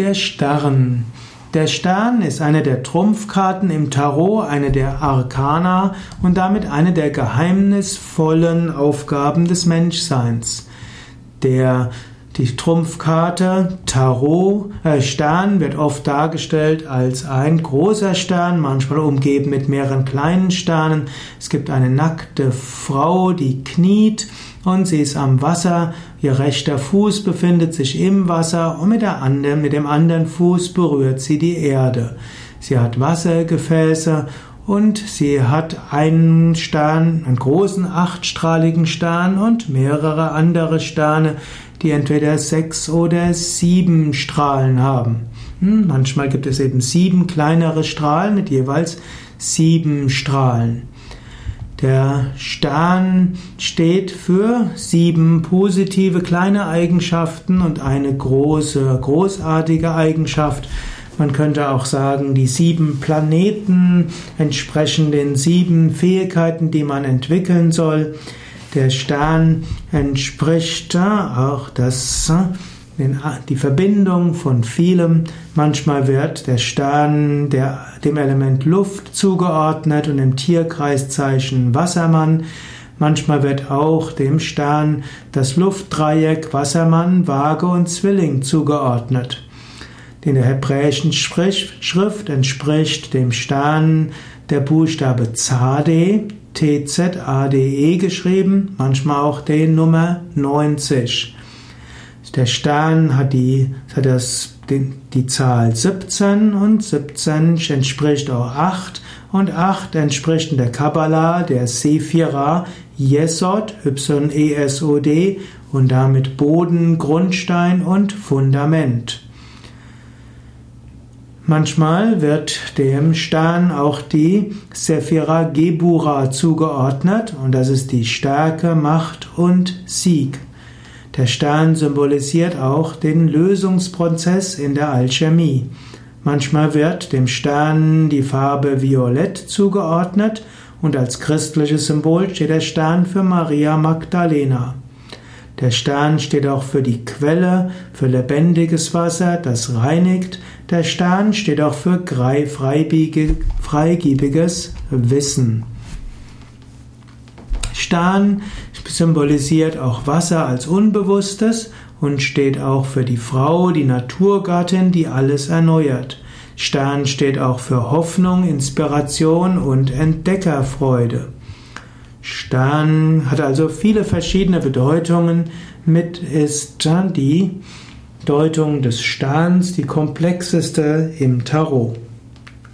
Der Stern. Der Stern ist eine der Trumpfkarten im Tarot, eine der Arkana und damit eine der geheimnisvollen Aufgaben des Menschseins. Der die Trumpfkarte Tarot äh, Stern wird oft dargestellt als ein großer Stern, manchmal umgeben mit mehreren kleinen Sternen. Es gibt eine nackte Frau, die kniet und sie ist am Wasser. Ihr rechter Fuß befindet sich im Wasser und mit, der anderen, mit dem anderen Fuß berührt sie die Erde. Sie hat Wassergefäße und sie hat einen Stern, einen großen achtstrahligen Stern und mehrere andere Sterne, die entweder sechs oder sieben Strahlen haben. Hm, manchmal gibt es eben sieben kleinere Strahlen mit jeweils sieben Strahlen. Der Stern steht für sieben positive kleine Eigenschaften und eine große, großartige Eigenschaft. Man könnte auch sagen, die sieben Planeten entsprechen den sieben Fähigkeiten, die man entwickeln soll. Der Stern entspricht auch das, die Verbindung von vielem. Manchmal wird der Stern der, dem Element Luft zugeordnet und im Tierkreiszeichen Wassermann. Manchmal wird auch dem Stern das Luftdreieck Wassermann, Waage und Zwilling zugeordnet. In der hebräischen Schrift entspricht dem Stern der Buchstabe Zade, T-Z-A-D-E geschrieben, manchmal auch die Nummer 90. Der Stern hat die, hat das, die, die Zahl 17 und 17 entspricht auch 8 und 8 entspricht in der Kabbalah der Sephira Yesod, Y-E-S-O-D und damit Boden, Grundstein und Fundament. Manchmal wird dem Stern auch die Sephira Gebura zugeordnet und das ist die Stärke, Macht und Sieg. Der Stern symbolisiert auch den Lösungsprozess in der Alchemie. Manchmal wird dem Stern die Farbe Violett zugeordnet und als christliches Symbol steht der Stern für Maria Magdalena. Der Stern steht auch für die Quelle, für lebendiges Wasser, das reinigt. Der Stern steht auch für freigiebiges Wissen. Stern symbolisiert auch Wasser als Unbewusstes und steht auch für die Frau, die Naturgattin, die alles erneuert. Stern steht auch für Hoffnung, Inspiration und Entdeckerfreude. Stern hat also viele verschiedene Bedeutungen. Mit ist die Deutung des Sterns die komplexeste im Tarot.